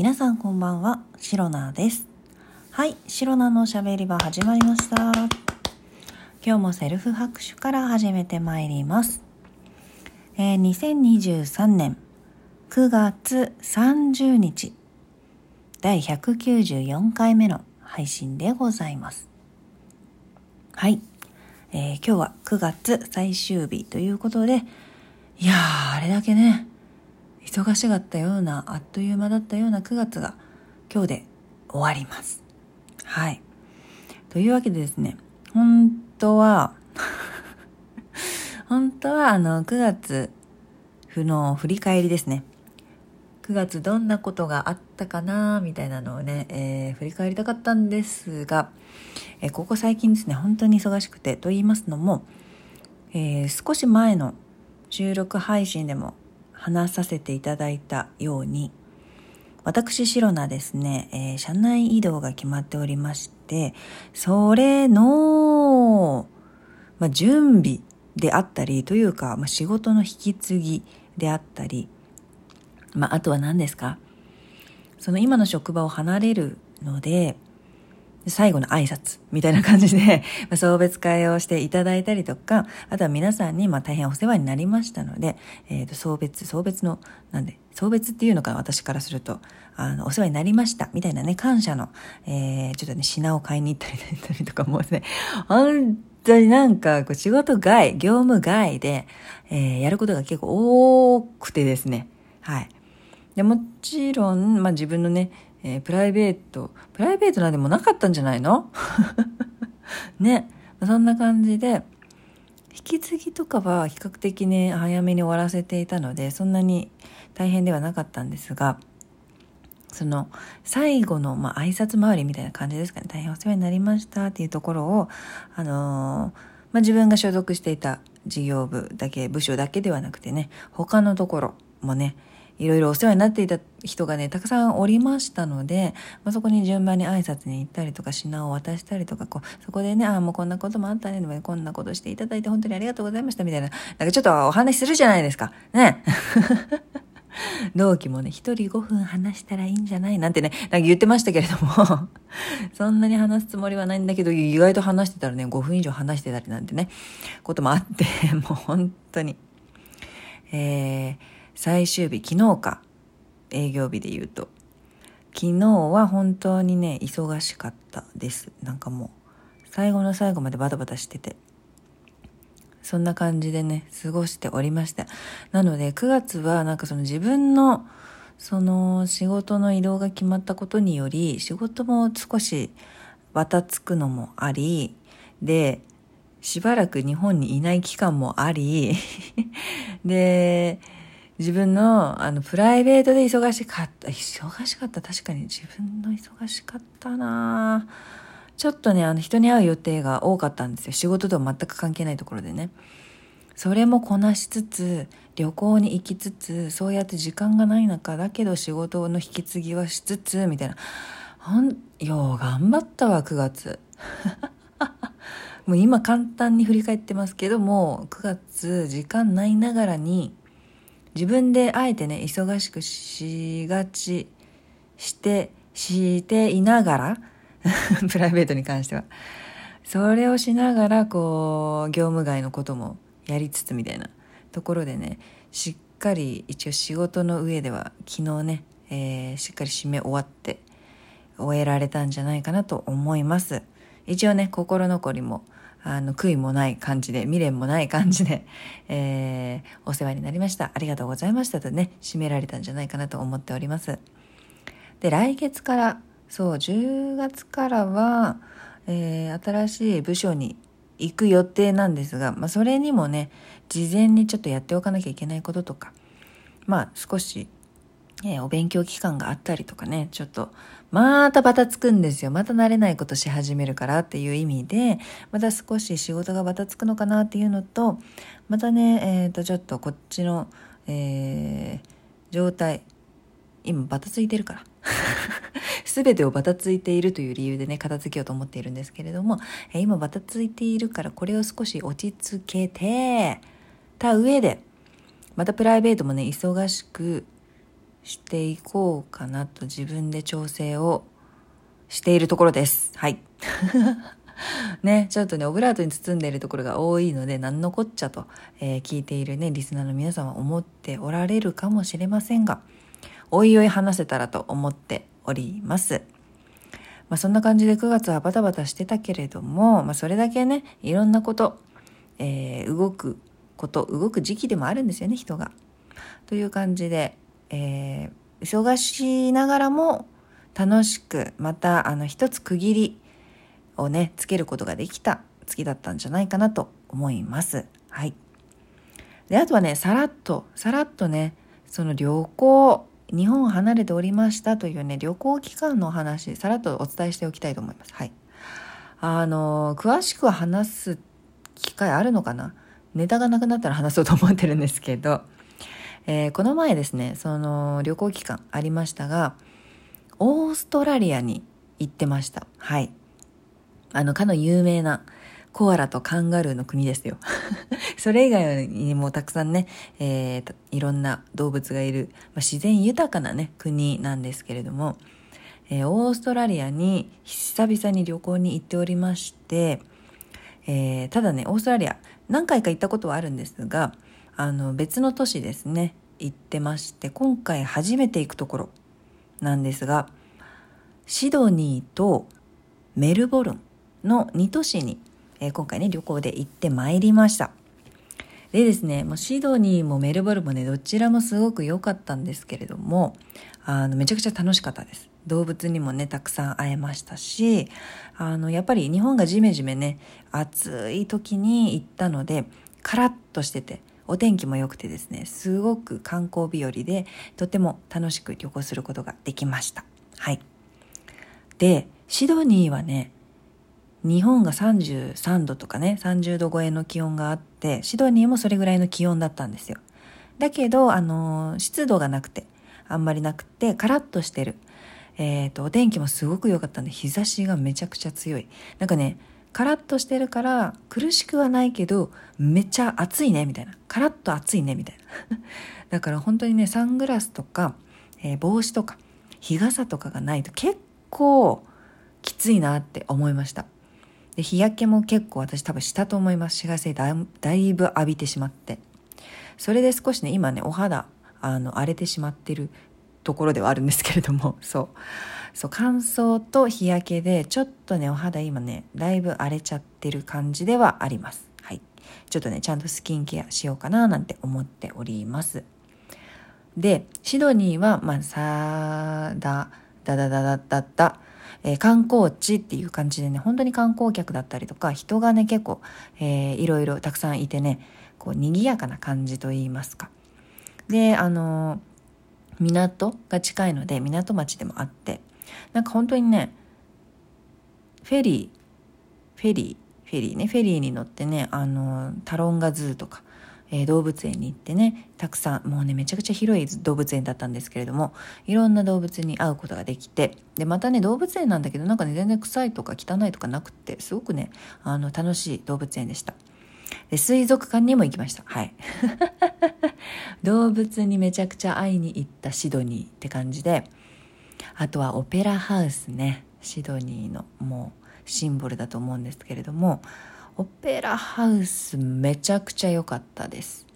皆さんこんばんは、シロナです。はい、シロナのしゃべり場始まりました。今日もセルフ拍手から始めてまいります。えー2023年9月30日、第194回目の配信でございます。はい、えー今日は9月最終日ということで、いやー、あれだけね、忙しかったような、あっという間だったような9月が今日で終わります。はい。というわけでですね、本当は、本当はあの9月の振り返りですね。9月どんなことがあったかなみたいなのをね、えー振り返りたかったんですが、えーここ最近ですね、本当に忙しくて、と言いますのも、えー少し前の収録配信でも話させていただいたように、私、シロナですね、えー社内移動が決まっておりまして、それの、まあ、準備であったり、というか、まあ、仕事の引き継ぎであったり、まあ、あとは何ですか？その今の職場を離れるので、最後の挨拶みたいな感じで、ま送別会をしていただいたりとか、あとは皆さんにまあ大変お世話になりましたので、えっ、と、送別、送別の、なんで、送別っていうのか私からすると、あの、お世話になりました、みたいなね、感謝の、えー、ちょっとね、品を買いに行ったりだったりとかもね、本当になんか、こう仕事外、業務外で、えーやることが結構多くてですね、はい。でもちろん、まあ、自分のね、えープライベート、プライベートなんでもなかったんじゃないの？ね。そんな感じで、引き継ぎとかは比較的ね、早めに終わらせていたので、そんなに大変ではなかったんですが、その最後の、まあ、挨拶回りみたいな感じですかね。大変お世話になりましたっていうところを、あのーまあ、自分が所属していた事業部だけ、部署だけではなくてね、他のところもね、いろいろお世話になっていた人がね、たくさんおりましたので、まあ、そこに順番に挨拶に行ったりとか、品を渡したりとか、こう、そこでね、ああ、もうこんなこともあったね、こんなことしていただいて本当にありがとうございました、みたいな、なんかちょっとお話しするじゃないですか。ね。同期もね、一人5分話したらいいんじゃないなんてね、なんか言ってましたけれども、そんなに話すつもりはないんだけど、意外と話してたらね、5分以上話してたりなんてね、こともあって、もう本当に。えー、最終日、昨日か、営業日で言うと。昨日は本当にね、忙しかったです。なんかもう、最後の最後までバタバタしてて。そんな感じでね、過ごしておりました。なので、9月はなんかその自分の、その仕事の移動が決まったことにより、仕事も少しバタつくのもあり、で、しばらく日本にいない期間もあり、で、自分の、あの、プライベートで忙しかった、忙しかった、確かに自分の忙しかったなぁちょっとね、あの、人に会う予定が多かったんですよ。仕事とは全く関係ないところでね。それもこなしつつ、旅行に行きつつ、そうやって時間がない中、だけど仕事の引き継ぎはしつつ、みたいな。ほん、よう頑張ったわ、9月。もう今簡単に振り返ってますけども、9月時間ないながらに、自分であえてね、忙しくしがち、して、していながら、プライベートに関しては。それをしながら、こう、業務外のこともやりつつみたいなところでね、しっかり一応仕事の上では昨日ね、えーしっかり締め終わって終えられたんじゃないかなと思います。一応ね、心残りも、あの、悔いもない感じで、未練もない感じで、えーお世話になりました。ありがとうございましたとね、締められたんじゃないかなと思っております。で、来月から、そう、10月からは、えー新しい部署に行く予定なんですが、まあ、それにもね、事前にちょっとやっておかなきゃいけないこととか、まあ、少し、えーお勉強期間があったりとかね、ちょっと、またバタつくんですよ。また慣れないことし始めるからっていう意味で、また少し仕事がバタつくのかなっていうのと、またね、えっ、と、ちょっとこっちの、えー状態、今バタついてるから。すべてをバタついているという理由でね、片付けようと思っているんですけれども、えー今バタついているから、これを少し落ち着けて、た上で、またプライベートもね、忙しくしていこうかなと自分で調整をしているところです。はい。ね、ちょっとね、オブラートに包んでいるところが多いので、何のこっちゃと、えー、聞いているね、リスナーの皆さんは思っておられるかもしれませんが、おいおい話せたらと思っております。まあ、そんな感じで9月はバタバタしてたけれども、まあ、それだけね、いろんなこと、えー、動くこと、動く時期でもあるんですよね、人が。という感じで、えー、忙しいながらも楽しく、また、あの、一つ区切りをね、つけることができた月だったんじゃないかなと思います。はい。で、あとはね、さらっと、さらっとね、その旅行、日本を離れておりましたというね、旅行期間のお話、さらっとお伝えしておきたいと思います。はい。あの、詳しくは話す機会あるのかな？ネタがなくなったら話そうと思ってるんですけど、えー、この前ですね、その旅行期間ありましたが、オーストラリアに行ってました。はい。あの、かの有名なコアラとカンガルーの国ですよ。それ以外にもたくさんね、えー、いろんな動物がいる、まあ、自然豊かなね、国なんですけれども、えー、オーストラリアに久々に旅行に行っておりまして、えー、ただね、オーストラリア何回か行ったことはあるんですが、あの、別の都市ですね、行ってまして、今回初めて行くところなんですが、シドニーとメルボルンの2都市に、えー、今回ね、旅行で行ってまいりました。でですね、もうシドニーもメルボルンもね、どちらもすごく良かったんですけれども、あの、めちゃくちゃ楽しかったです。動物にもね、たくさん会えましたし、あの、やっぱり日本がジメジメね、暑い時に行ったので、カラッとしてて、お天気も良くてですね、すごく観光日和で、とても楽しく旅行することができました。はい。で、シドニーはね、日本が33度とかね、30度超えの気温があって、シドニーもそれぐらいの気温だったんですよ。だけど、あの、湿度がなくて、あんまりなくて、カラッとしてる。えっ、ー、と、お天気もすごく良かったんで、日差しがめちゃくちゃ強い。なんかね、カラッとしてるから苦しくはないけど、めっちゃ暑いね、みたいな。カラッと暑いね、みたいな。だから本当にね、サングラスとか、えー、帽子とか、日傘とかがないと結構きついなって思いました。で日焼けも結構私多分したと思います紫外線だだいぶ浴びてしまってそれで少しね今ねお肌あの荒れてしまってるところではあるんですけれども そう。そう乾燥と日焼けでちょっとねお肌今ねだいぶ荒れちゃってる感じではあります。はい。ちょっとねちゃんとスキンケアしようかななんて思っております。でシドニーはまあさだだだだだだだえー、観光地っていう感じでね、本当に観光客だったりとか、人がね、結構、えー、いろいろたくさんいてね、こう、賑やかな感じといいますか。で、あのー、港が近いので、港町でもあって、なんか本当にね、フェリー、フェリー、フェリーね、フェリーに乗ってね、あの、タロンガズーとか、えー、動物園に行ってねたくさんもうねめちゃくちゃ広い動物園だったんですけれどもいろんな動物に会うことができてでまたね動物園なんだけどなんかね全然臭いとか汚いとかなくってすごくねあの楽しい動物園でした。で水族館にも行きました。はい。動物にめちゃくちゃ会いに行ったシドニーって感じであとはオペラハウスねシドニーのもうシンボルだと思うんですけれどもオペラハウスめちゃくちゃ良かったです。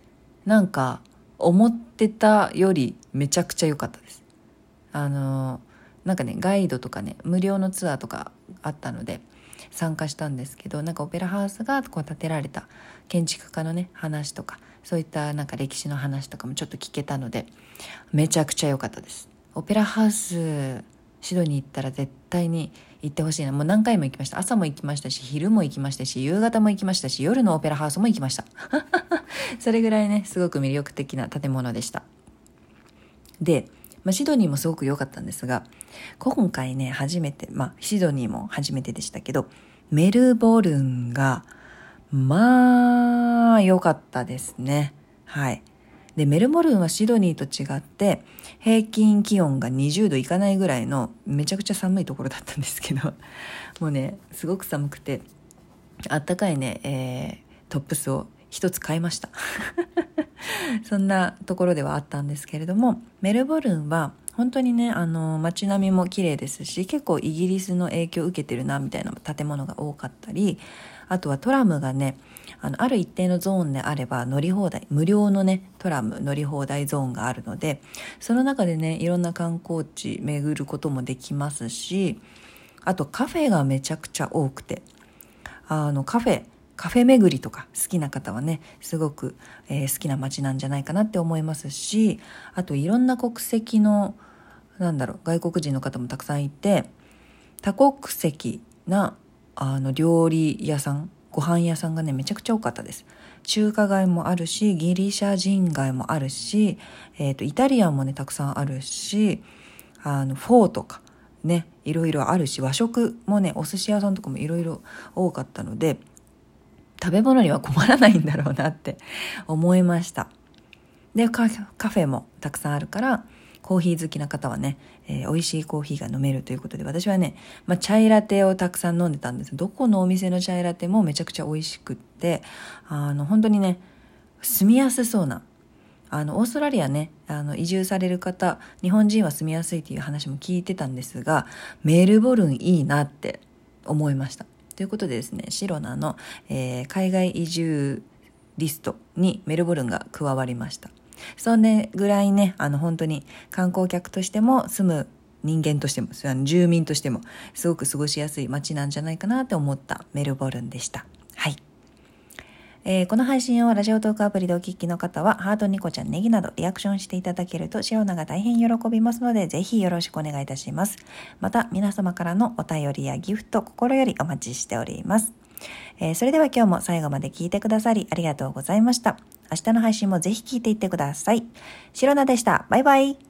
なんか思ってたよりめちゃくちゃ良かったです。あのなんかねガイドとかね無料のツアーとかあったので参加したんですけどなんかオペラハウスがこう建てられた建築家のね話とかそういったなんか歴史の話とかもちょっと聞けたのでめちゃくちゃ良かったです。オペラハウスシドに行ったら絶対に行ってほしいな。もう何回も行きました。朝も行きましたし、昼も行きましたし、夕方も行きましたし、夜のオペラハウスも行きました。それぐらいね、すごく魅力的な建物でした。で、まあ、シドニーもすごく良かったんですが、今回ね、初めて、まあ、シドニーも初めてでしたけど、メルボルンが、まあ、良かったですね。はい。で、メルボルンはシドニーと違って、平均気温が20度いかないぐらいのめちゃくちゃ寒いところだったんですけど、もうね、すごく寒くて、あったかいね、えー、トップスを一つ買いました。そんなところではあったんですけれども、メルボルンは本当にね、あの、街並みも綺麗ですし、結構イギリスの影響を受けてるな、みたいな建物が多かったり、あとはトラムがね、あの、ある一定のゾーンであれば乗り放題、無料のね、トラム乗り放題ゾーンがあるので、その中でね、いろんな観光地巡ることもできますし、あとカフェがめちゃくちゃ多くて、あの、カフェ、カフェ巡りとか好きな方はね、すごく、えー、好きな街なんじゃないかなって思いますし、あといろんな国籍の、なんだろう、外国人の方もたくさんいて、多国籍な、あの、料理屋さん、ご飯屋さんがね、めちゃくちゃ多かったです。中華街もあるし、ギリシャ人街もあるし、えっ、ー、と、イタリアンもね、たくさんあるし、あの、フォーとか、ね、いろいろあるし、和食もね、お寿司屋さんとかもいろいろ多かったので、食べ物には困らないんだろうなって思いました。で、カフェもたくさんあるから、コーヒー好きな方はね、えー、美味しいコーヒーが飲めるということで、私はね、まあ、チャイラテをたくさん飲んでたんです。どこのお店のチャイラテもめちゃくちゃ美味しくって、あの、本当にね、住みやすそうな、あの、オーストラリアね、あの、移住される方、日本人は住みやすいっていう話も聞いてたんですが、メルボルンいいなって思いました。ということでですね、シロナの、えー、海外移住リストにメルボルンが加わりました。そんでぐらいね、あの本当に観光客としても住む人間としても、住民としてもすごく過ごしやすい街なんじゃないかなって思ったメルボルンでした。えー、この配信をラジオトークアプリでお聞きの方は、ハート、ニコちゃん、ネギなどリアクションしていただけると、シロナが大変喜びますので、ぜひよろしくお願いいたします。また、皆様からのお便りやギフト、心よりお待ちしております。えー、それでは今日も最後まで聞いてくださりありがとうございました。明日の配信もぜひ聞いていってください。シロナでした。バイバイ。